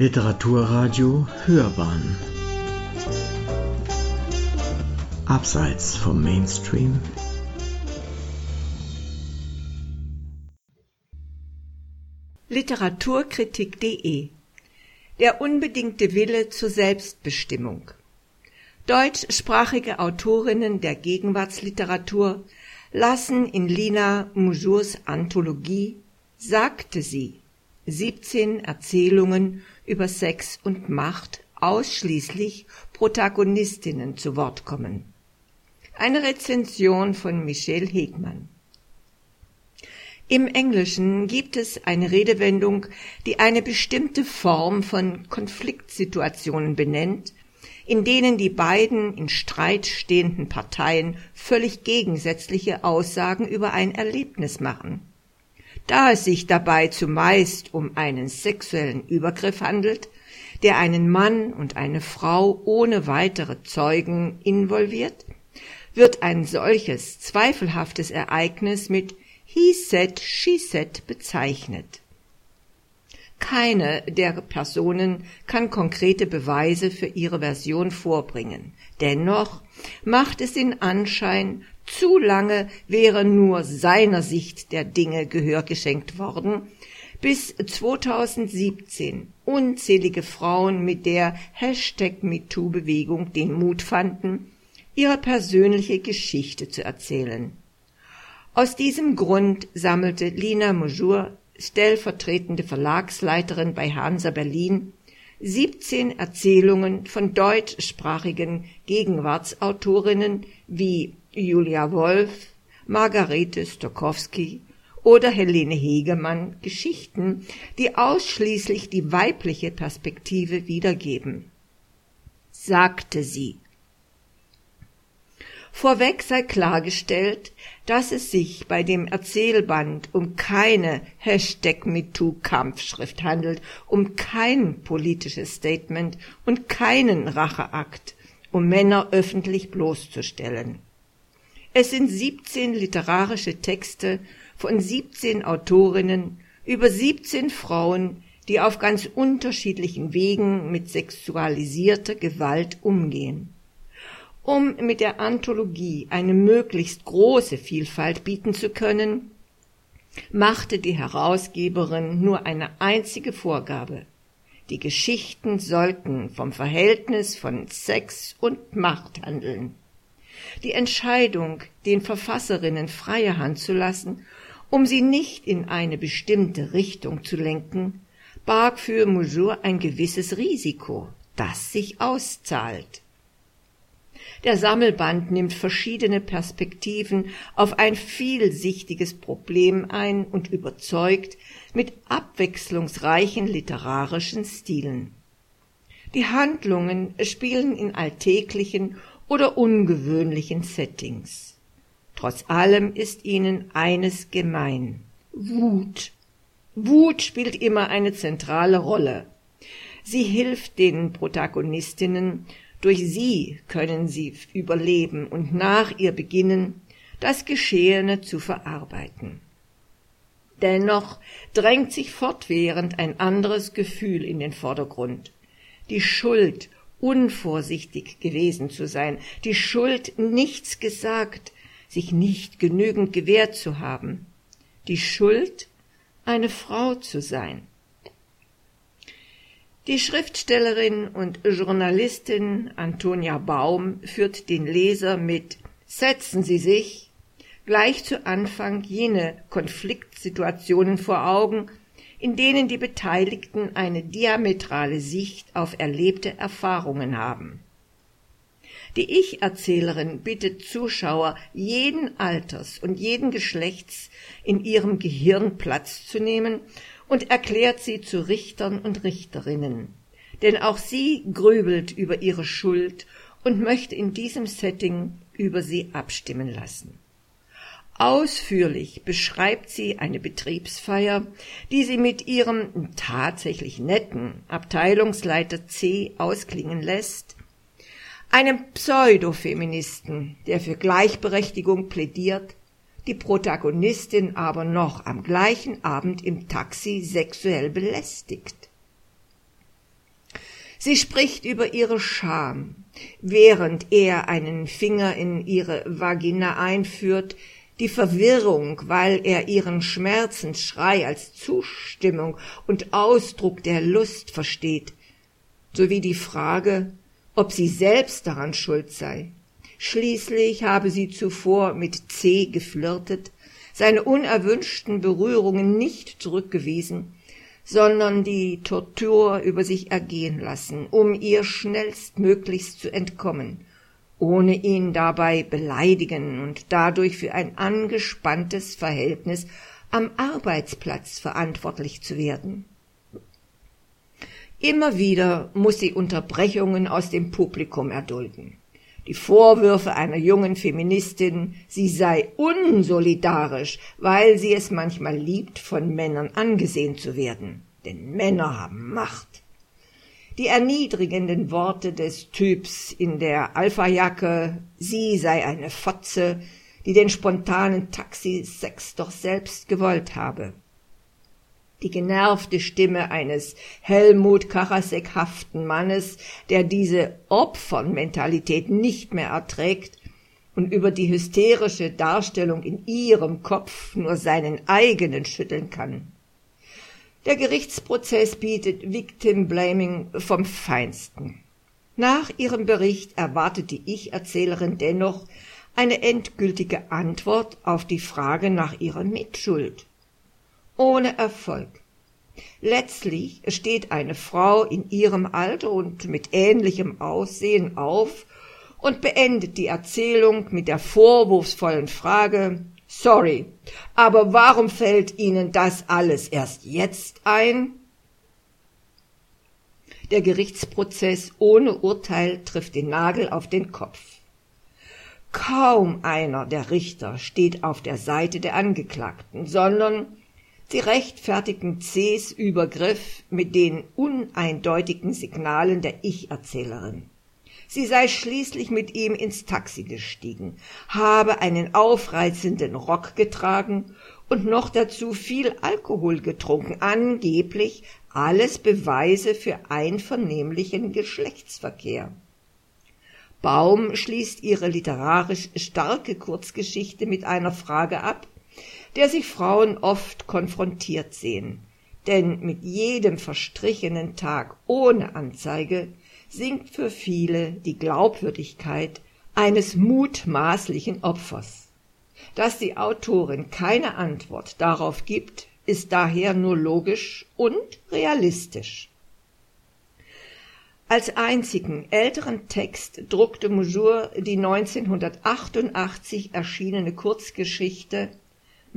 Literaturradio Hörbahn. Abseits vom Mainstream. Literaturkritik.de Der unbedingte Wille zur Selbstbestimmung. Deutschsprachige Autorinnen der Gegenwartsliteratur lassen in Lina Mujurs Anthologie Sagte sie 17 Erzählungen über Sex und Macht ausschließlich Protagonistinnen zu Wort kommen. Eine Rezension von Michelle Hegmann. Im Englischen gibt es eine Redewendung, die eine bestimmte Form von Konfliktsituationen benennt, in denen die beiden in Streit stehenden Parteien völlig gegensätzliche Aussagen über ein Erlebnis machen. Da es sich dabei zumeist um einen sexuellen Übergriff handelt, der einen Mann und eine Frau ohne weitere Zeugen involviert, wird ein solches zweifelhaftes Ereignis mit he said, she said bezeichnet. Keine der Personen kann konkrete Beweise für ihre Version vorbringen. Dennoch macht es den Anschein, zu lange wäre nur seiner Sicht der Dinge Gehör geschenkt worden, bis 2017 unzählige Frauen mit der Hashtag MeToo-Bewegung den Mut fanden, ihre persönliche Geschichte zu erzählen. Aus diesem Grund sammelte Lina Mujur stellvertretende Verlagsleiterin bei Hansa Berlin, 17 Erzählungen von deutschsprachigen Gegenwartsautorinnen wie Julia Wolf, Margarete Stokowski oder Helene Hegemann Geschichten, die ausschließlich die weibliche Perspektive wiedergeben. Sagte sie. Vorweg sei klargestellt, dass es sich bei dem Erzählband um keine Hashtag MeToo-Kampfschrift handelt, um kein politisches Statement und keinen Racheakt, um Männer öffentlich bloßzustellen. Es sind 17 literarische Texte von 17 Autorinnen über 17 Frauen, die auf ganz unterschiedlichen Wegen mit sexualisierter Gewalt umgehen. Um mit der Anthologie eine möglichst große Vielfalt bieten zu können, machte die Herausgeberin nur eine einzige Vorgabe. Die Geschichten sollten vom Verhältnis von Sex und Macht handeln. Die Entscheidung, den Verfasserinnen freie Hand zu lassen, um sie nicht in eine bestimmte Richtung zu lenken, barg für Moujour ein gewisses Risiko, das sich auszahlt. Der Sammelband nimmt verschiedene Perspektiven auf ein vielsichtiges Problem ein und überzeugt mit abwechslungsreichen literarischen Stilen. Die Handlungen spielen in alltäglichen oder ungewöhnlichen Settings. Trotz allem ist ihnen eines gemein. Wut. Wut spielt immer eine zentrale Rolle. Sie hilft den Protagonistinnen, durch sie können sie überleben und nach ihr beginnen, das Geschehene zu verarbeiten. Dennoch drängt sich fortwährend ein anderes Gefühl in den Vordergrund. Die Schuld, unvorsichtig gewesen zu sein, die Schuld, nichts gesagt, sich nicht genügend gewehrt zu haben, die Schuld, eine Frau zu sein. Die Schriftstellerin und Journalistin Antonia Baum führt den Leser mit Setzen Sie sich gleich zu Anfang jene Konfliktsituationen vor Augen, in denen die Beteiligten eine diametrale Sicht auf erlebte Erfahrungen haben. Die Ich-Erzählerin bittet Zuschauer jeden Alters und jeden Geschlechts in ihrem Gehirn Platz zu nehmen und erklärt sie zu Richtern und Richterinnen. Denn auch sie grübelt über ihre Schuld und möchte in diesem Setting über sie abstimmen lassen. Ausführlich beschreibt sie eine Betriebsfeier, die sie mit ihrem tatsächlich netten Abteilungsleiter C ausklingen lässt, einem Pseudofeministen, der für Gleichberechtigung plädiert, die Protagonistin aber noch am gleichen Abend im Taxi sexuell belästigt. Sie spricht über ihre Scham, während er einen Finger in ihre Vagina einführt, die Verwirrung, weil er ihren Schmerzensschrei als Zustimmung und Ausdruck der Lust versteht, sowie die Frage, ob sie selbst daran schuld sei. Schließlich habe sie zuvor mit C geflirtet, seine unerwünschten Berührungen nicht zurückgewiesen, sondern die Tortur über sich ergehen lassen, um ihr schnellstmöglichst zu entkommen, ohne ihn dabei beleidigen und dadurch für ein angespanntes Verhältnis am Arbeitsplatz verantwortlich zu werden. Immer wieder muss sie Unterbrechungen aus dem Publikum erdulden. Die Vorwürfe einer jungen Feministin, sie sei unsolidarisch, weil sie es manchmal liebt, von Männern angesehen zu werden. Denn Männer haben Macht. Die erniedrigenden Worte des Typs in der Alphajacke, sie sei eine Fotze, die den spontanen Taxisex doch selbst gewollt habe die genervte Stimme eines Helmut Karasek-haften Mannes, der diese Opfernmentalität nicht mehr erträgt und über die hysterische Darstellung in ihrem Kopf nur seinen eigenen schütteln kann. Der Gerichtsprozess bietet Victim Blaming vom Feinsten. Nach ihrem Bericht erwartet die Ich-Erzählerin dennoch eine endgültige Antwort auf die Frage nach ihrer Mitschuld ohne Erfolg. Letztlich steht eine Frau in ihrem Alter und mit ähnlichem Aussehen auf und beendet die Erzählung mit der vorwurfsvollen Frage Sorry, aber warum fällt Ihnen das alles erst jetzt ein? Der Gerichtsprozess ohne Urteil trifft den Nagel auf den Kopf. Kaum einer der Richter steht auf der Seite der Angeklagten, sondern Sie rechtfertigen Cs Übergriff mit den uneindeutigen Signalen der Ich-Erzählerin. Sie sei schließlich mit ihm ins Taxi gestiegen, habe einen aufreizenden Rock getragen und noch dazu viel Alkohol getrunken, angeblich alles Beweise für einvernehmlichen Geschlechtsverkehr. Baum schließt ihre literarisch starke Kurzgeschichte mit einer Frage ab, der sich Frauen oft konfrontiert sehen. Denn mit jedem verstrichenen Tag ohne Anzeige sinkt für viele die Glaubwürdigkeit eines mutmaßlichen Opfers. Dass die Autorin keine Antwort darauf gibt, ist daher nur logisch und realistisch. Als einzigen älteren Text druckte Moujour die 1988 erschienene Kurzgeschichte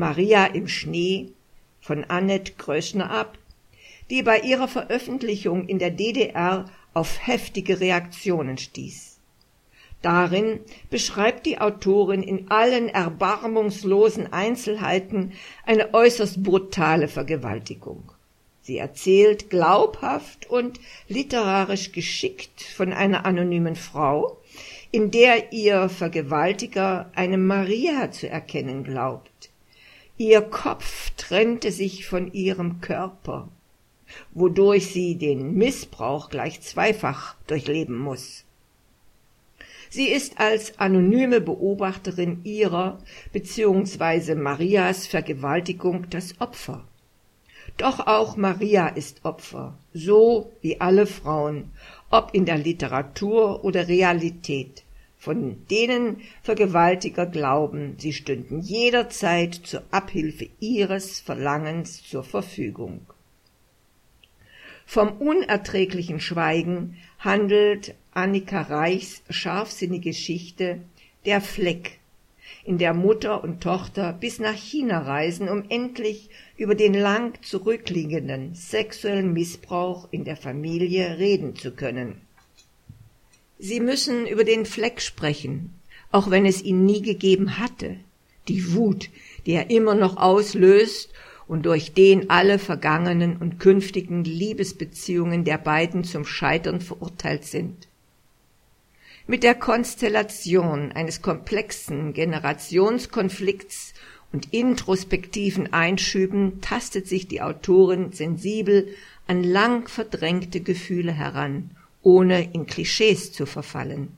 Maria im Schnee von Annette Größner ab, die bei ihrer Veröffentlichung in der DDR auf heftige Reaktionen stieß. Darin beschreibt die Autorin in allen erbarmungslosen Einzelheiten eine äußerst brutale Vergewaltigung. Sie erzählt glaubhaft und literarisch geschickt von einer anonymen Frau, in der ihr Vergewaltiger eine Maria zu erkennen glaubt, Ihr Kopf trennte sich von ihrem Körper, wodurch sie den Missbrauch gleich zweifach durchleben muss. Sie ist als anonyme Beobachterin ihrer bzw. Marias Vergewaltigung das Opfer. Doch auch Maria ist Opfer, so wie alle Frauen, ob in der Literatur oder Realität von denen Vergewaltiger glauben, sie stünden jederzeit zur Abhilfe ihres Verlangens zur Verfügung. Vom unerträglichen Schweigen handelt Annika Reichs scharfsinnige Geschichte Der Fleck, in der Mutter und Tochter bis nach China reisen, um endlich über den lang zurückliegenden sexuellen Missbrauch in der Familie reden zu können. Sie müssen über den Fleck sprechen, auch wenn es ihn nie gegeben hatte. Die Wut, die er immer noch auslöst und durch den alle vergangenen und künftigen Liebesbeziehungen der beiden zum Scheitern verurteilt sind. Mit der Konstellation eines komplexen Generationskonflikts und introspektiven Einschüben tastet sich die Autorin sensibel an lang verdrängte Gefühle heran ohne in Klischees zu verfallen.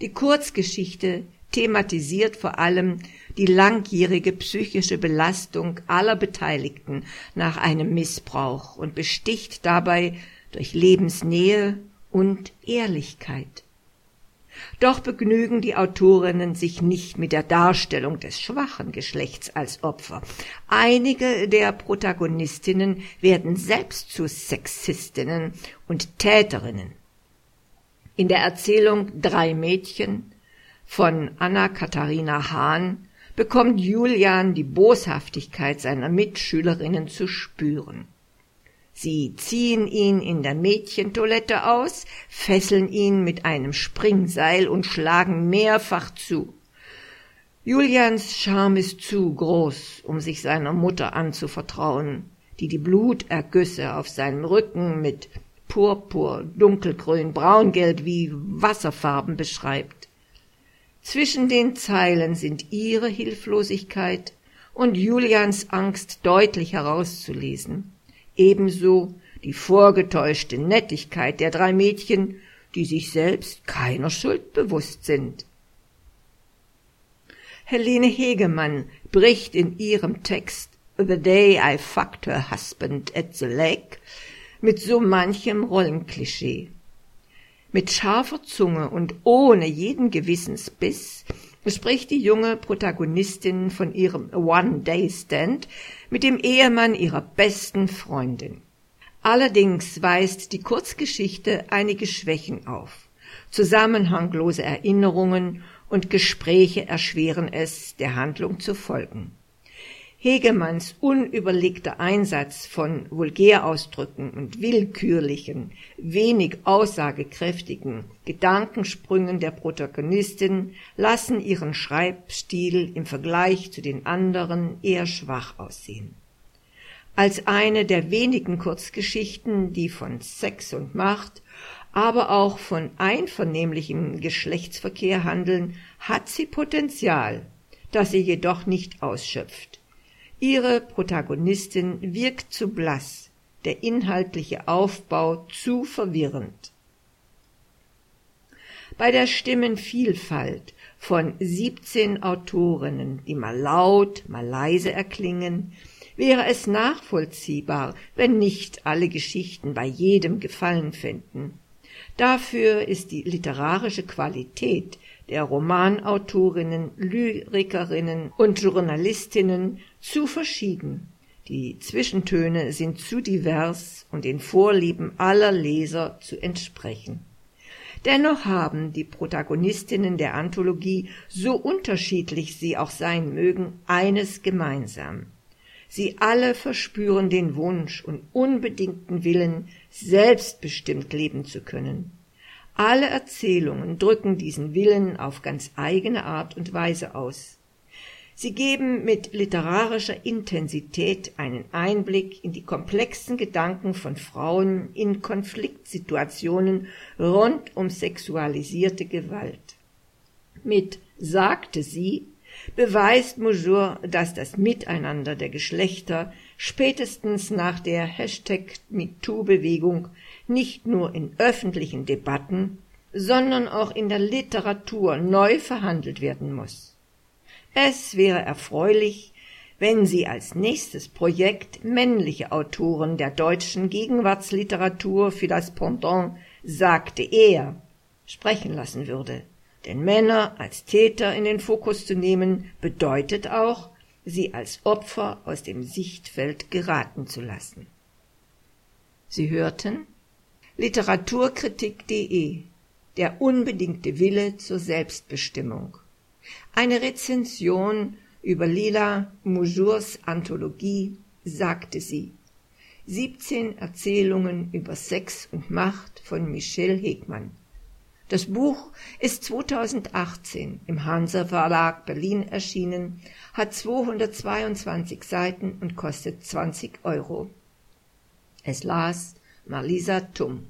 Die Kurzgeschichte thematisiert vor allem die langjährige psychische Belastung aller Beteiligten nach einem Missbrauch und besticht dabei durch Lebensnähe und Ehrlichkeit. Doch begnügen die Autorinnen sich nicht mit der Darstellung des schwachen Geschlechts als Opfer. Einige der Protagonistinnen werden selbst zu Sexistinnen und Täterinnen. In der Erzählung Drei Mädchen von Anna-Katharina Hahn bekommt Julian die Boshaftigkeit seiner Mitschülerinnen zu spüren. Sie ziehen ihn in der Mädchentoilette aus, fesseln ihn mit einem Springseil und schlagen mehrfach zu. Julians Scham ist zu groß, um sich seiner Mutter anzuvertrauen, die die Blutergüsse auf seinem Rücken mit Purpur, Dunkelgrün, Braungelb wie Wasserfarben beschreibt. Zwischen den Zeilen sind ihre Hilflosigkeit und Julians Angst deutlich herauszulesen ebenso die vorgetäuschte Nettigkeit der drei Mädchen, die sich selbst keiner Schuld bewusst sind. Helene Hegemann bricht in ihrem Text The Day I Fucked Her Husband at the Lake mit so manchem Rollenklischee. Mit scharfer Zunge und ohne jeden Gewissensbiss spricht die junge Protagonistin von ihrem One-Day-Stand mit dem Ehemann ihrer besten Freundin. Allerdings weist die Kurzgeschichte einige Schwächen auf. Zusammenhanglose Erinnerungen und Gespräche erschweren es, der Handlung zu folgen. Hegemanns unüberlegter Einsatz von Vulgärausdrücken und willkürlichen, wenig aussagekräftigen Gedankensprüngen der Protagonistin lassen ihren Schreibstil im Vergleich zu den anderen eher schwach aussehen. Als eine der wenigen Kurzgeschichten, die von Sex und Macht, aber auch von einvernehmlichem Geschlechtsverkehr handeln, hat sie Potenzial, das sie jedoch nicht ausschöpft. Ihre Protagonistin wirkt zu blass, der inhaltliche Aufbau zu verwirrend. Bei der Stimmenvielfalt von 17 Autorinnen, die mal laut, mal leise erklingen, wäre es nachvollziehbar, wenn nicht alle Geschichten bei jedem Gefallen fänden. Dafür ist die literarische Qualität der Romanautorinnen, Lyrikerinnen und Journalistinnen zu verschieden. Die Zwischentöne sind zu divers und den Vorlieben aller Leser zu entsprechen. Dennoch haben die Protagonistinnen der Anthologie, so unterschiedlich sie auch sein mögen, eines gemeinsam. Sie alle verspüren den Wunsch und unbedingten Willen, selbstbestimmt leben zu können. Alle Erzählungen drücken diesen Willen auf ganz eigene Art und Weise aus. Sie geben mit literarischer Intensität einen Einblick in die komplexen Gedanken von Frauen in Konfliktsituationen rund um sexualisierte Gewalt. Mit sagte sie beweist Moujour, dass das Miteinander der Geschlechter spätestens nach der Hashtag MeToo-Bewegung nicht nur in öffentlichen Debatten, sondern auch in der Literatur neu verhandelt werden muss. Es wäre erfreulich, wenn sie als nächstes Projekt männliche Autoren der deutschen Gegenwartsliteratur für das Pendant sagte er sprechen lassen würde. Denn Männer als Täter in den Fokus zu nehmen, bedeutet auch, sie als Opfer aus dem Sichtfeld geraten zu lassen. Sie hörten Literaturkritik.de Der unbedingte Wille zur Selbstbestimmung. Eine Rezension über Lila Moujours Anthologie sagte sie. 17 Erzählungen über Sex und Macht von Michelle Hegmann. Das Buch ist 2018 im Hansa Verlag Berlin erschienen, hat 222 Seiten und kostet 20 Euro. Es las Marlisa Tum.